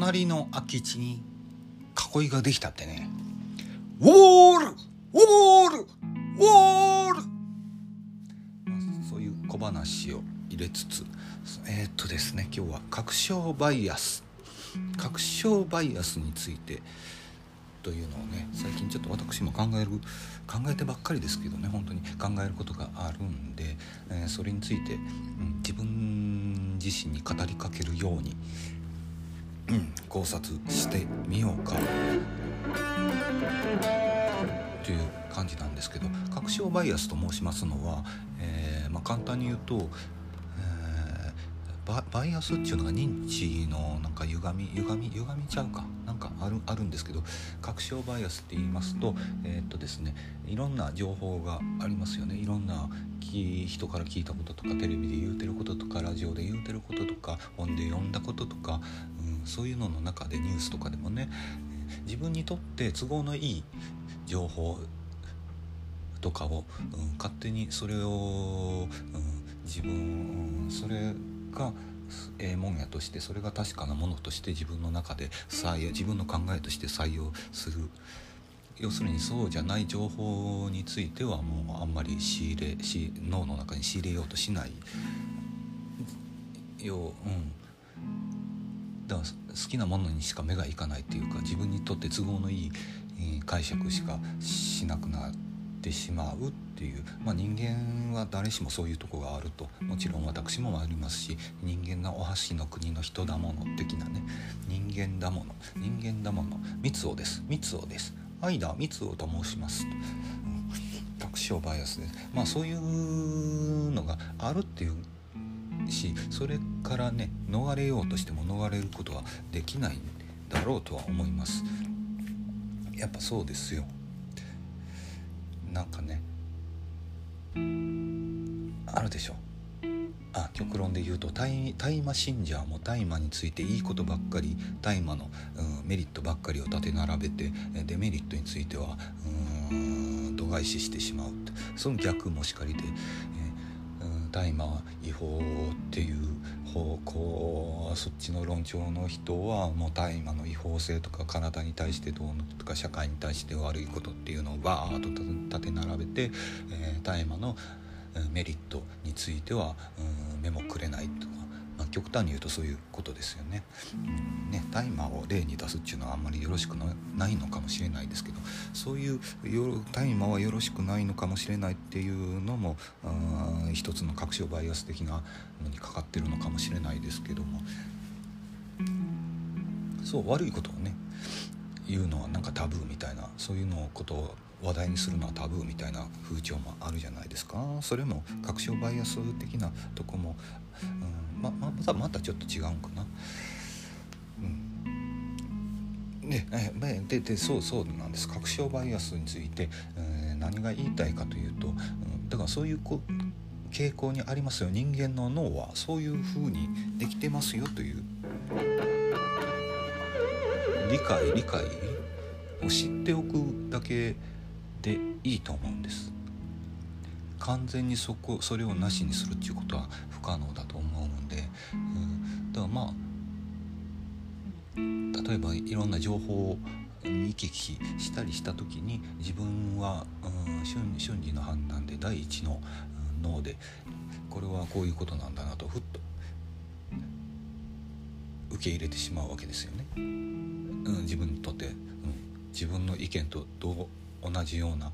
隣の空き地に囲いができたってね。ウォール！ウォール！ウォール、まあ、そういう小話を入れつつえー、っとですね今日は確証バイアス。確証バイアスについてというのをね最近ちょっと私も考える考えてばっかりですけどね本当に。考えることがあるんで、えー、それについて、うん、自分自身に語りかけるように、考察してみようか。という感じなんですけど確証バイアスと申しますのは、えーまあ、簡単に言うとえバイアスっていうのが認知のなんか歪み歪み歪みちゃうか。なんかあるあるんですけど確証バイアスって言いますとえー、っとですねいろんな情報がありますよね。いろんな人から聞いたこととかテレビで言うてることとかラジオで言うてることとか本で読んだこととか、そういうのの中でニュースとかでもね自分にとって都合のいい情報とかを、うん、勝手にそれを、うん、自分それがええもんやとしてそれが確かなものとして自分の中で採用自分の考えとして採用する。要するにそうじゃない情報についてはもうあんまり仕入れし脳の中に仕入れようとしない。よう、うん、だから好きなものにしか目がいかないっていうか自分にとって都合のいい、解釈しかしなくなって。しまうっていう、まあ、人間は誰しもそういうとこがあると。もちろん私もありますし人間のお箸の国の人だもの的なね。人間だもの。人間だもの。三つおです。三つおです。間三つおと申します。と。確証バイアスです。まあそういうのがあるっていうしそれからね逃れようとしても逃れることはできないだろうとは思います。やっぱそうですよ。なんかねあるでしょ。あ極論で言うと大麻信者も大麻についていいことばっかり大麻の、うん、メリットばっかりを立て並べてデメリットについてはうん度外視してしまうその逆もしかりで、大麻は違法っていう方そっちの論調の人はもう大麻の違法性とか体に対してどうのとか社会に対して悪いことっていうのをバーッと立て並べて、えー、大麻のメリットについては、うん、目もくれないと。か、極端に言うとそういうことですよね。うん、ね大麻を例に出すっていうのはあんまりよろしくないのかもしれないですけどそういう大麻はよろしくないのかもしれないっていうのも一つの確証バイアス的なのにかかってるのかもしれないですけども。そう悪いことをね言うのはなんかタブーみたいなそういうのことを話題にするのはタブーみたいな風潮もあるじゃないですか。それも確証バイアス的なとこも、うんままたまたちょっと違うんかな。うん、でででそうそうなんです。確証バイアスについて、えー、何が言いたいかというと、うん、だからそういうこ傾向にありますよ。人間の脳はそういうふうにできてますよという。理解理解を知っておくだけでいいと思うんです。完全にそこそれをなしにするっていうことは不可能だと思うんで、うん、だからまあ例えばいろんな情報を見聞きしたりした時に自分は、うん、瞬瞬時の判断で第一の脳でこれはこういうことなんだなとふっと受け入れてしまうわけですよね。うん、自分にとって、うん、自分の意見とどう同じような、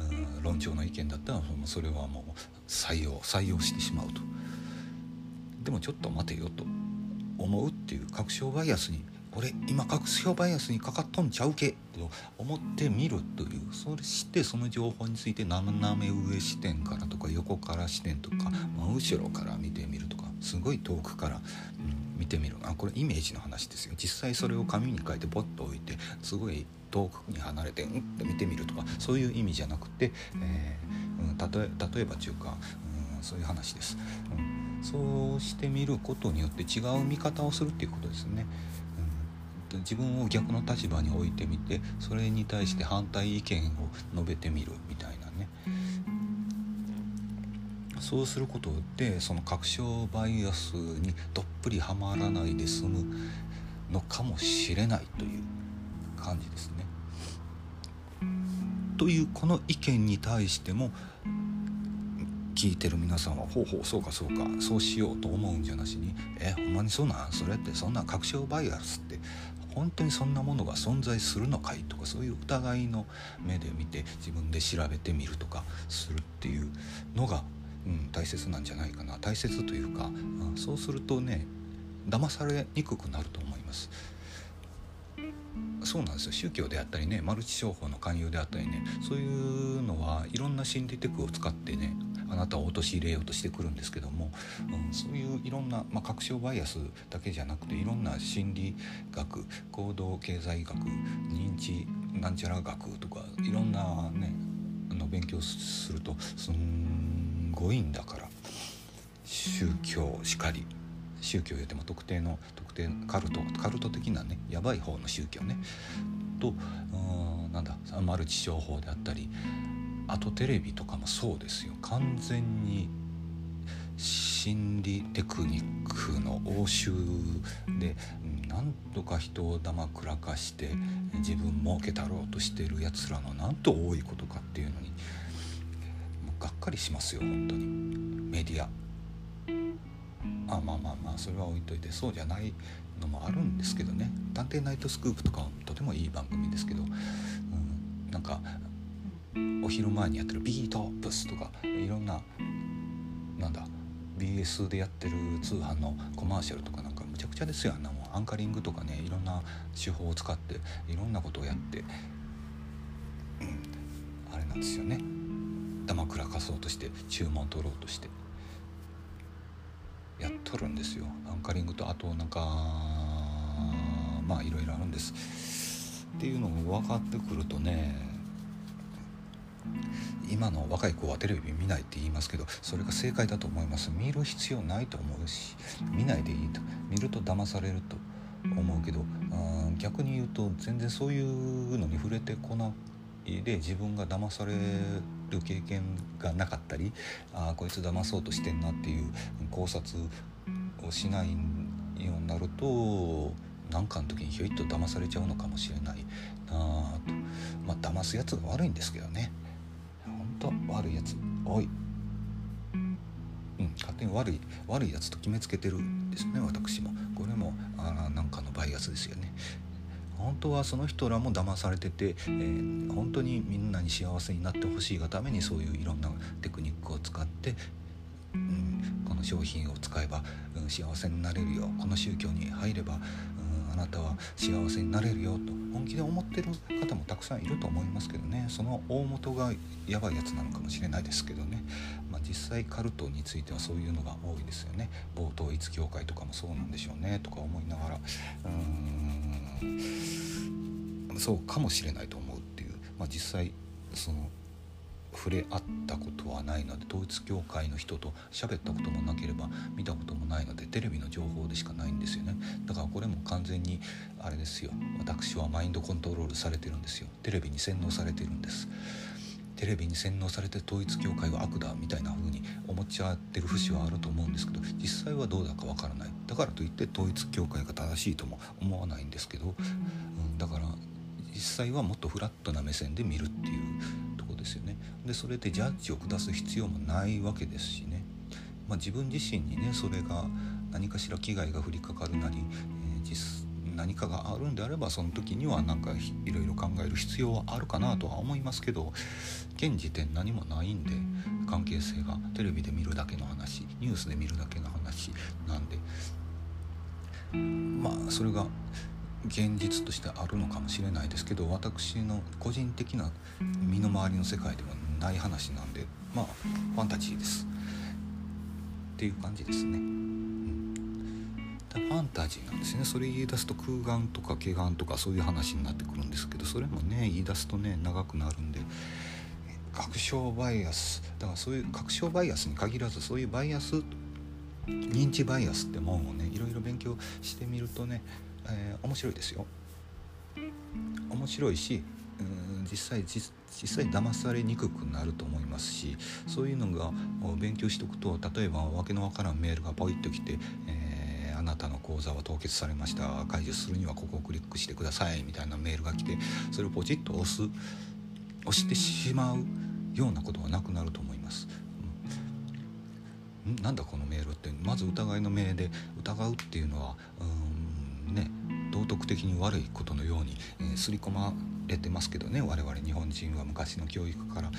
うん、論調の意見だったらそれはもう採用採用してしまうとでもちょっと待てよと思うっていう確証バイアスに俺今確証バイアスにかかっとんちゃうけと思ってみるというそしてその情報について斜め上視点からとか横から視点とか真後ろから見てみるとかすごい遠くから、うん、見てみるあこれイメージの話ですよ実際それを紙に書いてポッと置いてすごい遠くに離れてうんって見てみるとかそういう意味じゃなくて、えーうん、例え例えばというか、うん、そういう話です、うん、そうしてみることによって違う見方をするっていうことですね。うん、自分を逆の立場に置いてみてそれに対して反対意見を述べてみるみたいなねそうすることでその確証バイアスにどっぷりはまらないで済むのかもしれないという感じですね。というこの意見に対しても聞いてる皆さんは「ほうほうそうかそうかそうしよう」と思うんじゃなしに「えほんまにそうなん？それってそんな確証バイアスって本当にそんなものが存在するのかい?」とかそういう疑いの目で見て自分で調べてみるとかするっていうのが、うん、大切なんじゃないかな大切というか、うん、そうするとね騙されにくくなると思います。そうなんですよ宗教であったりねマルチ商法の勧誘であったりねそういうのはいろんな心理テクを使ってねあなたを陥れようとしてくるんですけども、うん、そういういろんな、まあ、確証バイアスだけじゃなくていろんな心理学行動経済学認知なんちゃら学とかいろんなねあの勉強するとすんごいんだから宗教しかり宗教言うても特定の特定カルトカルト的なねやばい方の宗教ね。とうんなんだマルチ商法であったりあとテレビとかもそうですよ。完全に心理テクニックの応酬でなんとか人をだまくらかして自分儲けたろうとしてるやつらのなんと多いことかっていうのにもうがっかりしますよ本当に。メディア。あまあまあまあそれは置いといてそうじゃないのもあるんですけどね「探偵ナイトスクープ」とかはとてもいい番組ですけど、うん、なんかお昼前にやってる「ビートプス」とかいろんななんだ BS でやってる通販のコマーシャルとかなんかむちゃくちゃですよ。あんなもんアンカリングとかねいろんな手法を使っていろんなことをやって、うん、あれなんですよね。黙くらかそうとして注文取ろうとしてやっとるんですよ。アンカリングとあとなんかまあいろいろあるんです。っていうのも分かってくるとね今の若い子はテレビ見ないって言いますけどそれが正解だと思います。見る必要ないと思うし見ないでいいと。見ると騙されると思うけど逆に言うと全然そういうのに触れてこないで自分が騙される経験がなかったりあこいつ騙そうとしてんなっていう考察をしないようになると何かの時にひょいっと騙されちゃうのかもしれないなあと。まあ騙すやつが悪いんですけどね。と悪いやつ。多い。うん、勝手に悪い悪いやつと決めつけてるんですね私も。これもあなんかのバイアスですよね。本当はその人らも騙されてて、えー、本当にみんなに幸せになってほしいがためにそういういろんなテクニックを使って、うん、この商品を使えば、うん、幸せになれるよ。この宗教に入れば、あなたは幸せになれるよと本気で思ってる方もたくさんいると思いますけどね。その大元がやばいやつなのかもしれないですけどね、まあ、実際カルトについてはそういうのが多いですよね。冒頭一教会とかもそうなんでしょうね。とか思いながら。うん。そうかもしれないと思うっていう、まあ、実際その触れ合ったことはないので統一教会の人と喋ったこともなければ見たこともないのでテレビの情報でしかないんですよね。だからこれも完全にあれですよ。私はマインドコントロールされてるんですよ。テレビに洗脳されてるんです。テレビに洗脳されて統一教会は悪だみたいな風に思っちゃってる節はあると思うんですけど実際はどうだかわからない。だからといって統一教会が正しいとも思わないんですけど、うん、だから実際はもっとフラットな目線で見るっていうですよね。でそれでジャッジを下す必要もないわけですしね、まあ、自分自身にねそれが何かしら危害が降りかかるなり、えー、何かがあるんであればその時にはなんかいろいろ考える必要はあるかなとは思いますけど現時点何もないんで関係性がテレビで見るだけの話ニュースで見るだけの話なんでまあそれが現実としてあるのかもしれないですけど私の個人的な身の回りの世界ではない話なんでまあファンタジーです。っていう感じですね。うん。ファンタジーなんですね。それ言い出すと空眼とか怪我とかそういう話になってくるんですけどそれもね言い出すとね長くなるんで確証バイアス。だからそういう確証バイアスに限らずそういうバイアス認知バイアスってもんをねいろいろ勉強してみるとね、えー、面白いですよ。面白いしうん実際実際騙されにくくなると思いますしそういうのが勉強しておくと例えば訳のわからんメールがポイッと来て、えーあなたの口座は凍結されました。解除するにはここをクリックしてください。みたいなメールが来てそれをポチッと押す押してしまうようなことがなくなると思います。うん、なんだこのメールって。まず疑いの目で疑うっていうのはうんね道徳的に悪いことのように、えー、刷り込まれてますけどね我々日本人は昔の教育から。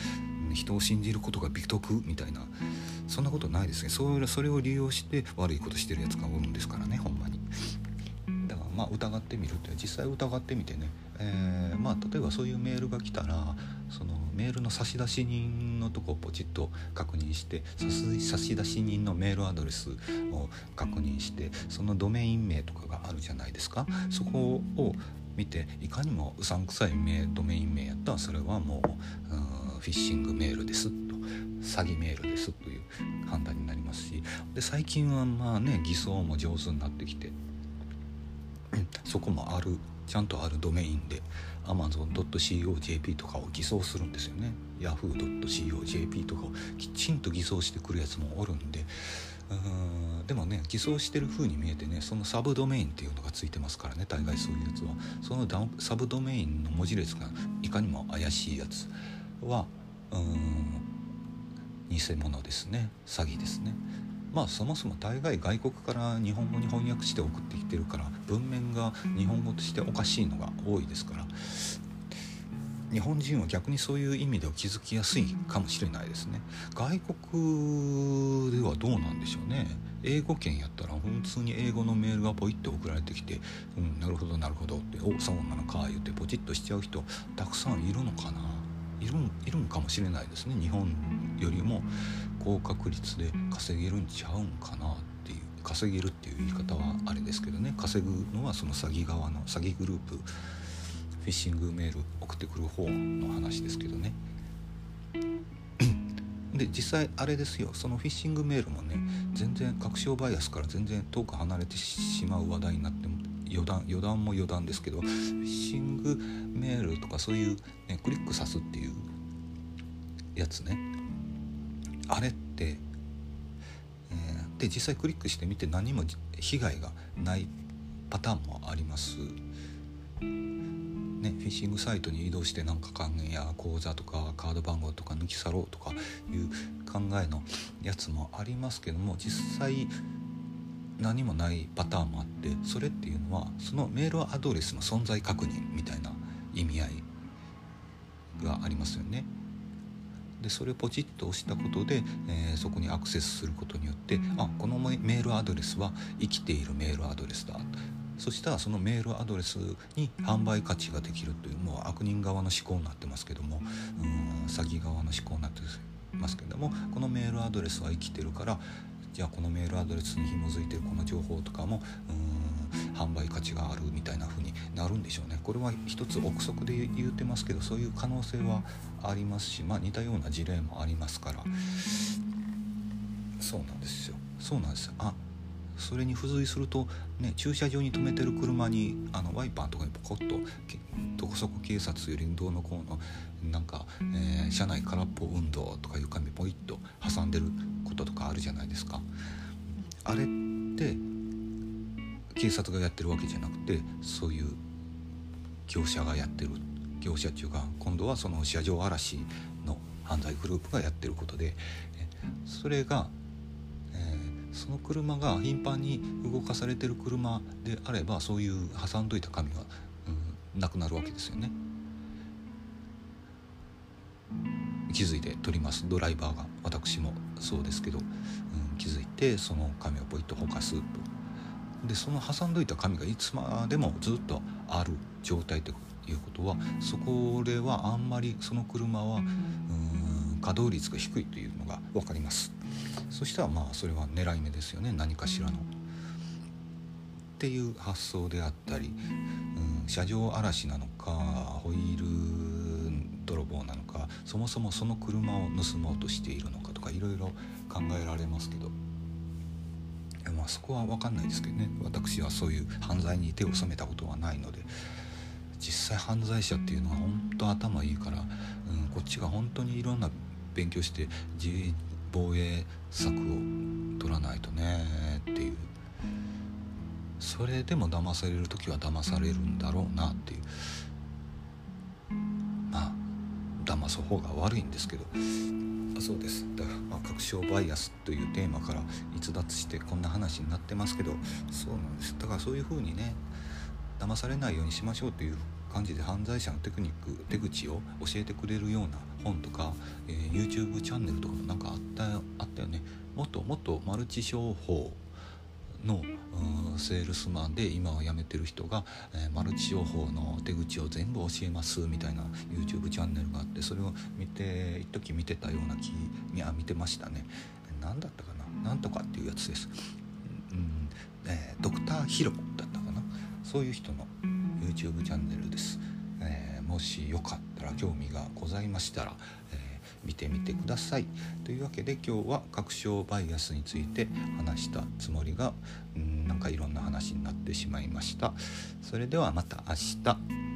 人を信じることが美徳みたいな。そんなことないですね。そそれを利用して悪いことしてるやつがおるんですからねほんまに。まあ疑ってみるって実際疑ってみてね、えー、まあ例えばそういうメールが来たらそのメールの差出人のとこをポチッと確認して差出人のメールアドレスを確認してそのドメイン名とかがあるじゃないですか。そこを見ていかにもうさんくさい名ドメイン名やったらそれはもうフィッシングメールですと。詐欺メールですという判断になりますし。で最近はまあね偽装も上手になってきてそこもあるちゃんとあるドメインで amazon.co.jp とかを偽装するんですよね。yahoo.co.jp とかをきちんと偽装してくるやつもおるんで。うん。でもね偽装してる風に見えてねそのサブドメインっていうのがついてますからね大概そういうやつは。そのサブドメインの文字列がいかにも怪しいやつはうん偽物ですね。詐欺ですね。まあそもそも大概外国から日本語に翻訳して送ってきてるから文面が日本語としておかしいのが多いですから日本人は逆にそういう意味では気づきやすいかもしれないですね。外国ではどうなんでしょうね。英語圏やったら普通に英語のメールがポイッと送られてきて「うんなるほどなるほど」って「おそうなのか」言ってポチッとしちゃう人たくさんいるのかな。いるいるんかもしれないですね。日本よりも高確率で稼げるんちゃうんかなっていう稼げるっていう言い方はあれですけどね。稼ぐのはその詐欺側の詐欺グループフィッシングメール送ってくる方の話ですけどね。で実際あれですよ。そのフィッシングメールもね全然確証バイアスから全然遠く離れてしまう話題になって余談余談も余談ですけどフィッシングメールとかそういう、ね、クリックさすっていうやつねあれって、えー、で実際クリックしてみて何も被害がないパターンもあります。ね、フィッシングサイトに移動してなんか還元や口座とかカード番号とか抜き去ろうとかいう考えのやつもありますけども実際何もないパターンもあってそれっていうのはそのメールアドレスの存在確認みたいな意味合いがありますよね。でそれをポチッと押したことで、えー、そこにアクセスすることによってあこのメールアドレスは生きているメールアドレスだそしたらそのメールアドレスに販売価値ができるというもう悪人側の思考になってますけどもうん詐欺側の思考になってますけどもこのメールアドレスは生きてるからじゃあこのメールアドレスに紐づいてるこの情報とかもうん販売価値があるみたいな風になるんでしょうね。これは一つ憶測で言うてますけどそういう可能性はありますし、まあ、似たような事例もありますから。そうなんですよ。そうなんですよ。あそれに付随すると、ね、駐車場に止めてる車にあのワイパーとかにポコッとどこそこ警察よりどうのこうのなんか、えー、車内空っぽ運動とかいう紙ポイッと挟んでることとかあるじゃないですか。あれって警察がやってるわけじゃなくてそういう業者がやってる業者っていうか今度はその車上荒らしの犯罪グループがやってることでそれが、えー、その車が頻繁に動かされてる車であればそういう挟んどいた紙は、うん、なくなるわけですよね。気づいて撮ります。ドライバーが私もそうですけど、うん、気づいてその紙をポイッとほかすと。でその挟んどいた紙がいつまでもずっとある状態っていうことはそこではあんまりその車はうん稼働率が低いというのが分かります。そしたらまあそれは狙い目ですよね。何かしらの。っていう発想であったり、うん、車上荒らしなのかホイール泥棒なのかそもそもその車を盗もうとしているのかとかいろいろ考えられますけど。まあそこは分かんないですけどね。私はそういう犯罪に手を染めたことはないので。実際犯罪者っていうのは本当頭いいから、うん、こっちが本当にいろんな勉強して自防衛策を取らないとねっていう。それでも騙される時は騙されるんだろうなっていう。騙す方が悪いんですけど。あそうです。だから、まあ、確証バイアスというテーマから逸脱してこんな話になってますけど。そうなんです。だからそういうふうにね騙されないようにしましょうという感じで犯罪者のテクニック手口を教えてくれるような本とか、えー、YouTube チャンネルとかもなんかあったあったよね。もっともっとマルチ商法の、うん、セールスマンで今は辞めてる人が、えー、マルチ商法の手口を全部教えますみたいな YouTube チャンネルがあってそれを見て一時見てたような気いや見てましたね。何だったかな？なんとかっていうやつです、うんえー、ドクターヒロだったかな？そういう人の YouTube チャンネルです、えー、もしよかったら興味がございましたら、え、見てみてください。というわけで今日は確証バイアスについて話したつもりがんなんかいろんな話になってしまいました。それではまた明日。